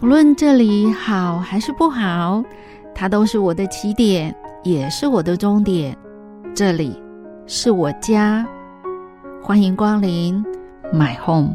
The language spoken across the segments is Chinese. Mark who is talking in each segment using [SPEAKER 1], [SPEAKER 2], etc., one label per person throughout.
[SPEAKER 1] 不论这里好还是不好，它都是我的起点，也是我的终点。这里是我家，欢迎光临，My Home。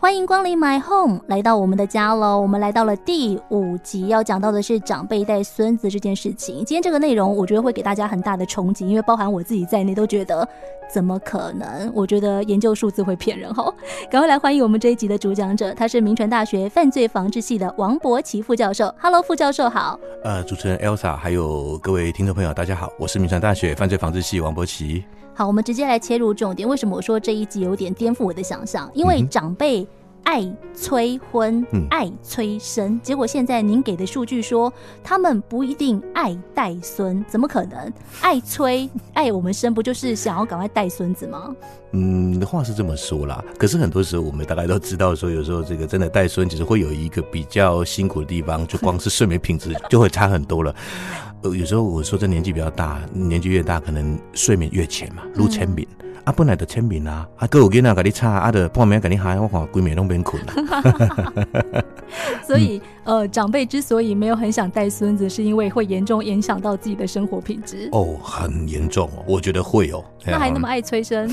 [SPEAKER 2] 欢迎光临 My Home，来到我们的家喽。我们来到了第五集，要讲到的是长辈带孙子这件事情。今天这个内容，我觉得会给大家很大的冲击，因为包含我自己在内，都觉得怎么可能？我觉得研究数字会骗人哦。赶快 来欢迎我们这一集的主讲者，他是铭传大学犯罪防治系的王博奇副教授。Hello，副教授好。
[SPEAKER 3] 呃，主持人 Elsa，还有各位听众朋友，大家好，我是铭传大学犯罪防治系王博奇。
[SPEAKER 2] 好，我们直接来切入重点。为什么我说这一集有点颠覆我的想象？因为长辈。爱催婚，嗯爱催生，结果现在您给的数据说，他们不一定爱带孙，怎么可能？爱催爱我们生，不就是想要赶快带孙子吗？
[SPEAKER 3] 嗯，话是这么说啦，可是很多时候我们大概都知道，说有时候这个真的带孙，其实会有一个比较辛苦的地方，就光是睡眠品质 就会差很多了。呃，有时候我说这年纪比较大，年纪越大，可能睡眠越浅嘛，如浅眠。嗯啊，本来就签名啊，啊，各有囡仔甲你吵，啊，就半暝甲你喊，我看闺蜜拢免困了。
[SPEAKER 2] 所以，呃，长辈之所以没有很想带孙子，是因为会严重影响到自己的生活品质。
[SPEAKER 3] 哦，很严重哦，我觉得会哦。
[SPEAKER 2] 那还那么爱催生？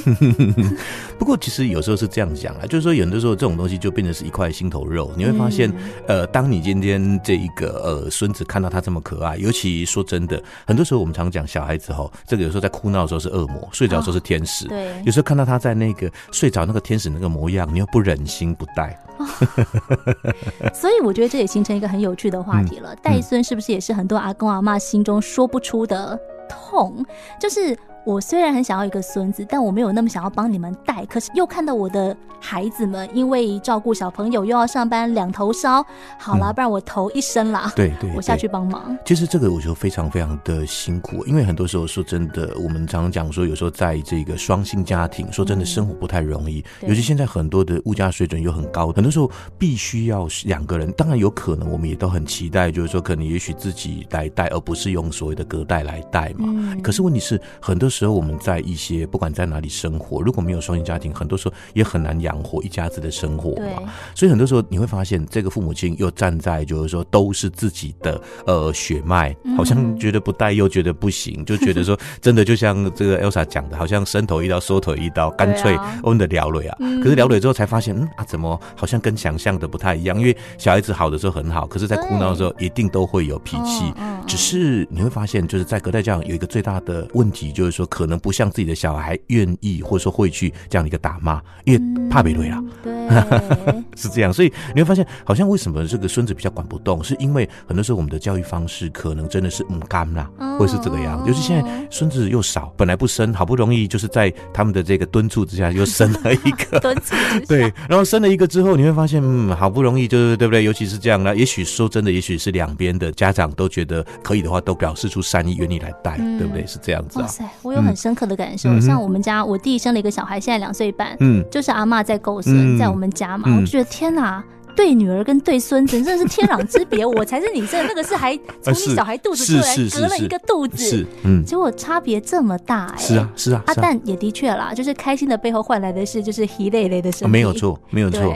[SPEAKER 3] 不过其实有时候是这样讲啊，就是说有的时候这种东西就变成是一块心头肉。你会发现，嗯、呃，当你今天这一个呃孙子看到他这么可爱，尤其说真的，很多时候我们常讲小孩子吼，这个有时候在哭闹的时候是恶魔，睡着的时候是天使。哦、对。有时候看到他在那个睡着那个天使那个模样，你又不忍心不带。哦、
[SPEAKER 2] 所以我觉得这也形成一个很有趣的话题了。带孙、嗯、是不是也是很多阿公阿妈心中说不出的痛？就是。我虽然很想要一个孙子，但我没有那么想要帮你们带。可是又看到我的孩子们因为照顾小朋友又要上班，两头烧。好啦，不然我头一伸啦，对对，我下去帮忙。
[SPEAKER 3] 其实这个我觉得非常非常的辛苦，因为很多时候说真的，我们常常讲说，有时候在这个双薪家庭，说真的生活不太容易。尤其现在很多的物价水准又很高，很多时候必须要两个人。当然有可能，我们也都很期待，就是说可能也许自己来带，而不是用所谓的隔代来带嘛。可是问题是很多时候我们在一些不管在哪里生活，如果没有双薪家庭，很多时候也很难养活一家子的生活嘛。所以很多时候你会发现，这个父母亲又站在就是说都是自己的呃血脉，好像觉得不带又觉得不行，就觉得说真的就像这个 Elsa 讲的，好像伸头一刀，缩腿一刀，干脆问的聊了啊。可是聊了之后才发现，嗯啊，怎么好像跟想象的不太一样？因为小孩子好的时候很好，可是在哭闹的时候一定都会有脾气。只是你会发现，就是在隔代教养有一个最大的问题，就是说可能。不像自己的小孩愿意，或者说会去这样的一个打骂，因为怕被怼了，对，是这样。所以你会发现，好像为什么这个孙子比较管不动，是因为很多时候我们的教育方式可能真的是唔干啦，或者是这个样。尤其现在孙子又少，本来不生，好不容易就是在他们的这个敦促之下又生了一个，敦促对，然后生了一个之后，你会发现，嗯，好不容易就是对不对？尤其是这样呢，也许说真的，也许是两边的家长都觉得可以的话，都表示出善意，愿意来带，对不对？是这样子啊。哇塞，
[SPEAKER 2] 我有很深。刻的感受，嗯、像我们家我弟生了一个小孩，现在两岁半，嗯，就是阿妈在够孙，在我们家嘛，嗯、我就觉得天哪，对女儿跟对孙子真的是天壤之别。我才是你生那个是还从你小孩肚子出来隔了一个肚子，是，嗯，结果差别这么大，哎，
[SPEAKER 3] 是啊，是啊，啊，
[SPEAKER 2] 但也的确啦，就是开心的背后换来的是就是一累累的生活，
[SPEAKER 3] 没有错，没有错。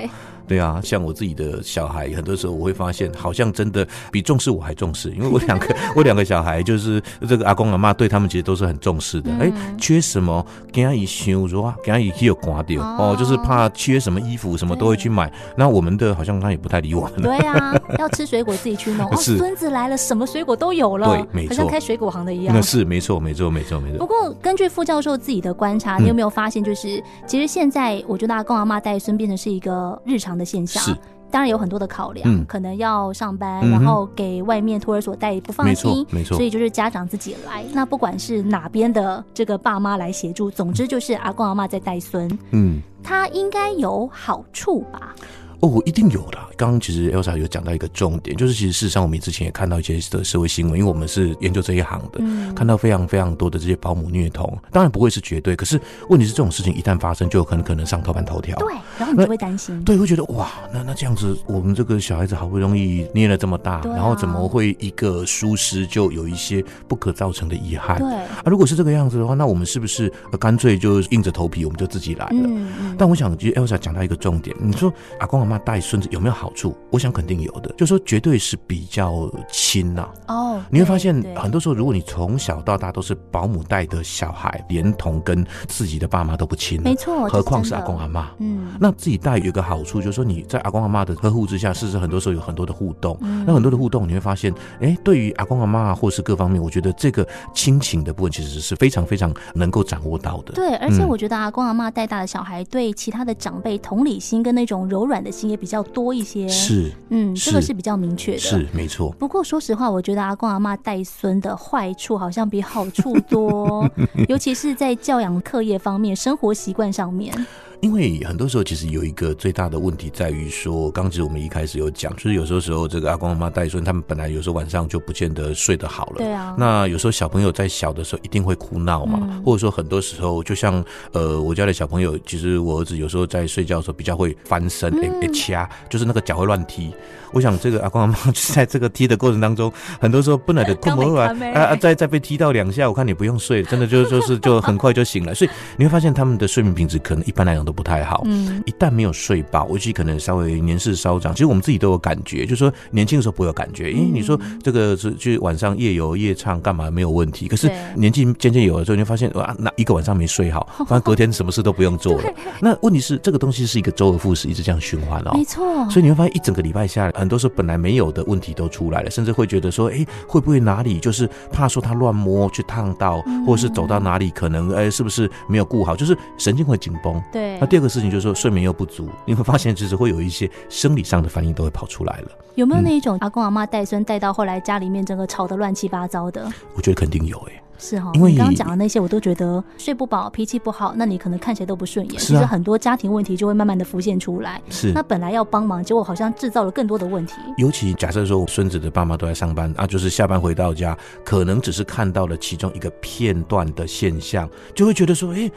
[SPEAKER 3] 对啊，像我自己的小孩，很多时候我会发现，好像真的比重视我还重视，因为我两个我两个小孩，就是这个阿公阿妈对他们其实都是很重视的。哎，缺什么，给他一修说，给他一有刮掉哦，就是怕缺什么衣服，什么都会去买。那我们的好像他也不太理我们。
[SPEAKER 2] 对啊，要吃水果自己去弄。哦，孙子来了，什么水果都有了。
[SPEAKER 3] 对，没错，
[SPEAKER 2] 好像开水果行的一样。
[SPEAKER 3] 那是没错，没错，没错，没错。
[SPEAKER 2] 不过根据副教授自己的观察，你有没有发现，就是其实现在我觉得阿公阿妈带孙变成是一个日常的现象。是。当然有很多的考量，嗯、可能要上班，嗯、然后给外面托儿所带不放心，没错，没错，所以就是家长自己来。那不管是哪边的这个爸妈来协助，总之就是阿公阿妈在带孙，嗯，他应该有好处吧？
[SPEAKER 3] 哦，一定有啦。刚刚其实 Elsa 有讲到一个重点，就是其实事实上我们之前也看到一些的社会新闻，因为我们是研究这一行的，嗯、看到非常非常多的这些保姆虐童，当然不会是绝对，可是问题是这种事情一旦发生，就有可能可能上头版头条。
[SPEAKER 2] 对，然后你就会担心，
[SPEAKER 3] 对，会觉得哇，那那这样子，我们这个小孩子好不容易捏了这么大，啊、然后怎么会一个疏失就有一些不可造成的遗憾？
[SPEAKER 2] 对
[SPEAKER 3] 啊，如果是这个样子的话，那我们是不是干脆就硬着头皮，我们就自己来了？嗯嗯。但我想，其实 Elsa 讲到一个重点，你说阿公阿妈带孙子有没有好处？我想肯定有的，就是说绝对是比较亲呐。哦，你会发现很多时候，如果你从小到大都是保姆带的小孩，连同跟自己的爸妈都不亲，
[SPEAKER 2] 没错，
[SPEAKER 3] 何况是阿公阿妈。嗯，那自己带有一个好处，就是说你在阿公阿妈的呵护之下，事实很多时候有很多的互动。嗯，那很多的互动，你会发现，哎，对于阿公阿妈或是各方面，我觉得这个亲情的部分其实是非常非常能够掌握到的。
[SPEAKER 2] 对，而且我觉得阿公阿妈带大的小孩，对其他的长辈同理心跟那种柔软的心也比较多一些。
[SPEAKER 3] 是，
[SPEAKER 2] 嗯，这个是比较明确的。
[SPEAKER 3] 是，没错。
[SPEAKER 2] 不过说实话，我觉得阿公阿妈带孙的坏处好像比好处多，尤其是在教养课业方面、生活习惯上面。
[SPEAKER 3] 因为很多时候其实有一个最大的问题在于说，刚才我们一开始有讲，就是有时候时候这个阿公阿妈带孙，他们本来有时候晚上就不见得睡得好了。
[SPEAKER 2] 对啊。
[SPEAKER 3] 那有时候小朋友在小的时候一定会哭闹嘛，嗯、或者说很多时候就像呃我家的小朋友，其实我儿子有时候在睡觉的时候比较会翻身，哎哎掐，就是那个脚会乱踢。我想这个阿公阿妈就在这个踢的过程当中，很多时候本来的困不来啊啊，再再被踢到两下，我看你不用睡，真的就就是就很快就醒了。所以你会发现他们的睡眠品质可能一般来讲都不太好。嗯，一旦没有睡饱，尤其可能稍微年事稍长，其实我们自己都有感觉，就是说年轻的时候不会有感觉，因为你说这个是去晚上夜游夜唱干嘛没有问题，可是年纪渐渐有了之后，你就发现哇，那一个晚上没睡好，反正隔天什么事都不用做了。那问题是这个东西是一个周而复始，一直这样循环哦。
[SPEAKER 2] 没错。
[SPEAKER 3] 所以你会发现一整个礼拜下来，很多时候本来没有的问题都出来了，甚至会觉得说，哎，会不会哪里就是怕说他乱摸去烫到，或者是走到哪里可能哎是不是没有顾好，就是神经会紧绷。
[SPEAKER 2] 对。
[SPEAKER 3] 那第二个事情就是说睡眠又不足，你会发现其实会有一些生理上的反应都会跑出来了。
[SPEAKER 2] 有没有那一种阿公阿妈带孙带到后来家里面整个吵得乱七八糟的？
[SPEAKER 3] 我觉得肯定有哎、欸。
[SPEAKER 2] 是哈，因为你刚刚讲的那些，我都觉得睡不饱、脾气不好，那你可能看起来都不顺眼。其实很多家庭问题就会慢慢的浮现出来。
[SPEAKER 3] 是，
[SPEAKER 2] 那本来要帮忙，结果好像制造了更多的问题。
[SPEAKER 3] 尤其假设说，我孙子的爸妈都在上班啊，就是下班回到家，可能只是看到了其中一个片段的现象，就会觉得说，哎。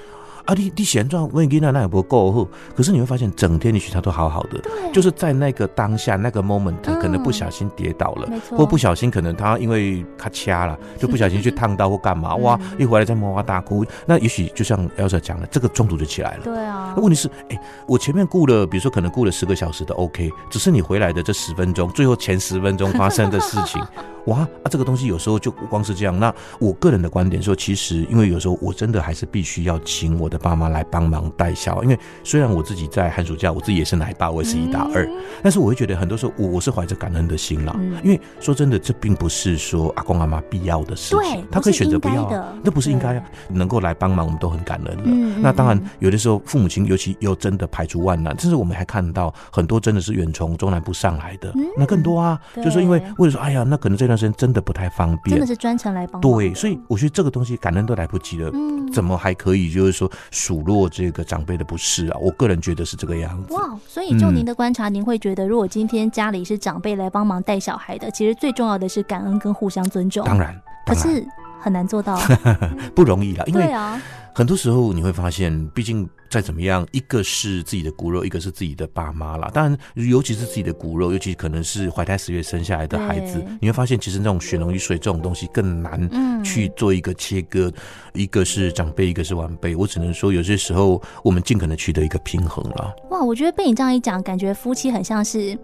[SPEAKER 3] 啊，你你现状问囡仔那也不够好，可是你会发现整天你许他都好好的，对，就是在那个当下那个 moment，可能不小心跌倒了，嗯、或不小心可能他因为咔掐了，就不小心去烫到或干嘛，哇，一回来再哇哇大哭，那也许就像 Elsa 讲的，这个中途就起来了。
[SPEAKER 2] 对啊，
[SPEAKER 3] 那问题是，哎、欸，我前面顾了，比如说可能顾了十个小时的 OK，只是你回来的这十分钟，最后前十分钟发生的事情。哇啊，这个东西有时候就不光是这样。那我个人的观点说，其实因为有时候我真的还是必须要请我的爸妈来帮忙带小。因为虽然我自己在寒暑假，我自己也是奶爸，我也是一打二，但是我会觉得很多时候我我是怀着感恩的心啦。因为说真的，这并不是说阿公阿妈必要的事情，他可以选择不要啊，那不是应该啊。能够来帮忙，我们都很感恩了。那当然，有的时候父母亲尤其又真的排除万难，甚至我们还看到很多真的是远从中南部上来的，那更多啊，就是说因为为了说，哎呀，那可能这段时间真的不太方便，
[SPEAKER 2] 真的是专程来帮。
[SPEAKER 3] 对，所以我觉得这个东西感恩都来不及了，嗯，怎么还可以就是说数落这个长辈的不是啊？我个人觉得是这个样子。
[SPEAKER 2] 哇，所以就您的观察，您会觉得，如果今天家里是长辈来帮忙带小孩的，其实最重要的是感恩跟互相尊重。
[SPEAKER 3] 当然，当然，
[SPEAKER 2] 可是很难做到，
[SPEAKER 3] 不容易啦，因
[SPEAKER 2] 为啊。
[SPEAKER 3] 很多时候你会发现，毕竟再怎么样，一个是自己的骨肉，一个是自己的爸妈啦。当然，尤其是自己的骨肉，尤其可能是怀胎十月生下来的孩子，你会发现，其实那种血浓于水这种东西更难去做一个切割。嗯、一个是长辈，一个是晚辈。我只能说，有些时候我们尽可能取得一个平衡了。
[SPEAKER 2] 哇，我觉得被你这样一讲，感觉夫妻很像是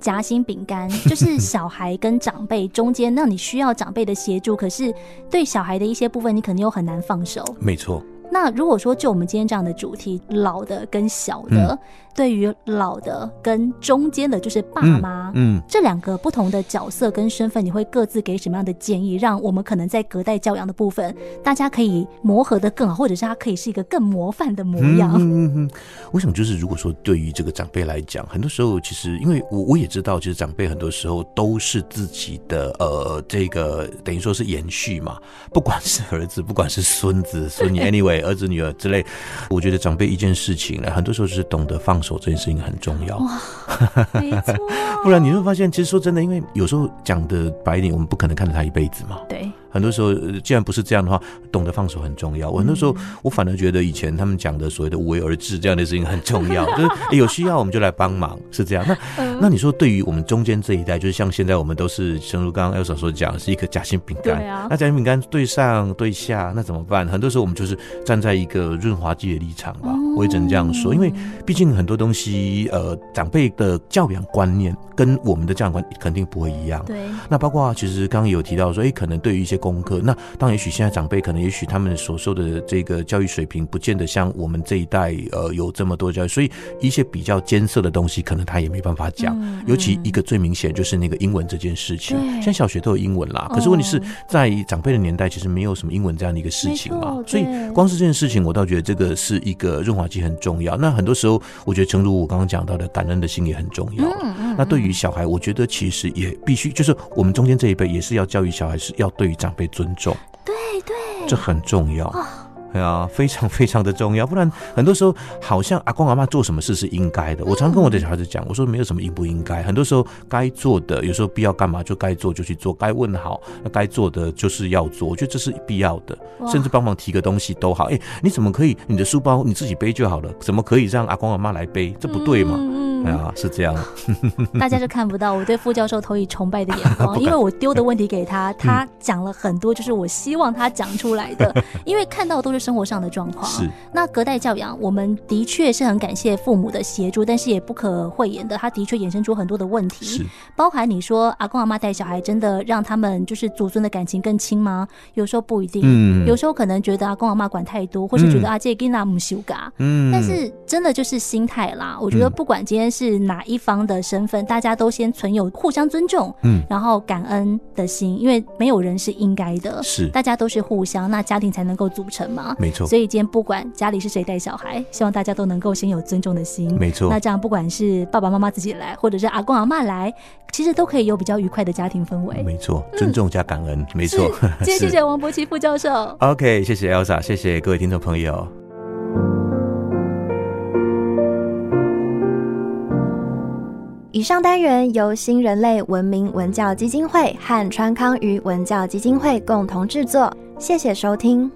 [SPEAKER 2] 夹心饼干，就是小孩跟长辈中间，那你需要长辈的协助，可是对小孩的一些部分，你肯定又很难放手。
[SPEAKER 3] 没错。
[SPEAKER 2] 那如果说就我们今天这样的主题，老的跟小的，嗯、对于老的跟中间的，就是爸妈，嗯，嗯这两个不同的角色跟身份，你会各自给什么样的建议，让我们可能在隔代教养的部分，大家可以磨合的更好，或者是他可以是一个更模范的模样？嗯嗯嗯。
[SPEAKER 3] 我想就是，如果说对于这个长辈来讲，很多时候其实，因为我我也知道，其实长辈很多时候都是自己的呃，这个等于说是延续嘛，不管是儿子，不管是孙子孙女，anyway。对？儿子、女儿之类，我觉得长辈一件事情呢，很多时候就是懂得放手这件事情很重要。不然你会发现，其实说真的，因为有时候讲的白一点，我们不可能看着他一辈子嘛。
[SPEAKER 2] 对。
[SPEAKER 3] 很多时候，既然不是这样的话，懂得放手很重要。我很多时候，我反而觉得以前他们讲的所谓的无为而治这样的事情很重要，就是有需要我们就来帮忙，是这样。那那你说，对于我们中间这一代，就是像现在我们都是，正如刚刚 Elsa 所讲，是一颗夹心饼干。那夹心饼干对上对下，那怎么办？很多时候我们就是站在一个润滑剂的立场吧，我也只能这样说。因为毕竟很多东西，呃，长辈的教养观念跟我们的教养观肯定不会一样。对。那包括其实刚刚有提到说，哎，可能对于一些功课，那当然，也许现在长辈可能，也许他们所受的这个教育水平，不见得像我们这一代，呃，有这么多教育，所以一些比较艰涩的东西，可能他也没办法讲。嗯、尤其一个最明显就是那个英文这件事情，现在小学都有英文啦。可是问题是在长辈的年代，其实没有什么英文这样的一个事情嘛。所以光是这件事情，我倒觉得这个是一个润滑剂很重要。那很多时候，我觉得诚如我刚刚讲到的，感恩的心也很重要。那对于小孩，我觉得其实也必须，就是我们中间这一辈也是要教育小孩，是要对于长辈尊重。
[SPEAKER 2] 对对，
[SPEAKER 3] 这很重要，对啊，非常非常的重要。不然很多时候好像阿公阿妈做什么事是应该的。我常跟我的小孩子讲，我说没有什么应不应该。很多时候该做的，有时候必要干嘛就该做就去做，该问好那该做的就是要做。我觉得这是必要的，甚至帮忙提个东西都好。哎，你怎么可以你的书包你自己背就好了？怎么可以让阿公阿妈来背？这不对嘛？对啊，是这样。
[SPEAKER 2] 大家是看不到我对副教授投以崇拜的眼光，因为我丢的问题给他，他讲了很多，就是我希望他讲出来的。因为看到都是生活上的状况。是。那隔代教养，我们的确是很感谢父母的协助，但是也不可讳言的，他的确衍生出很多的问题。是。包含你说阿公阿妈带小孩，真的让他们就是祖孙的感情更亲吗？有时候不一定。嗯。有时候可能觉得阿公阿妈管太多，或是觉得阿这给那姆修嘎。嗯。但是真的就是心态啦。我觉得不管今天。是哪一方的身份，大家都先存有互相尊重，嗯，然后感恩的心，因为没有人是应该的，是大家都是互相，那家庭才能够组成嘛，没错。所以今天不管家里是谁带小孩，希望大家都能够先有尊重的心，没错。那这样不管是爸爸妈妈自己来，或者是阿公阿妈来，其实都可以有比较愉快的家庭氛围，没错。尊重加感恩，嗯、没错。今天 谢谢王博奇副教授
[SPEAKER 3] ，OK，谢谢 Elsa，谢谢各位听众朋友。
[SPEAKER 4] 以上单元由新人类文明文教基金会和川康鱼文教基金会共同制作，谢谢收听。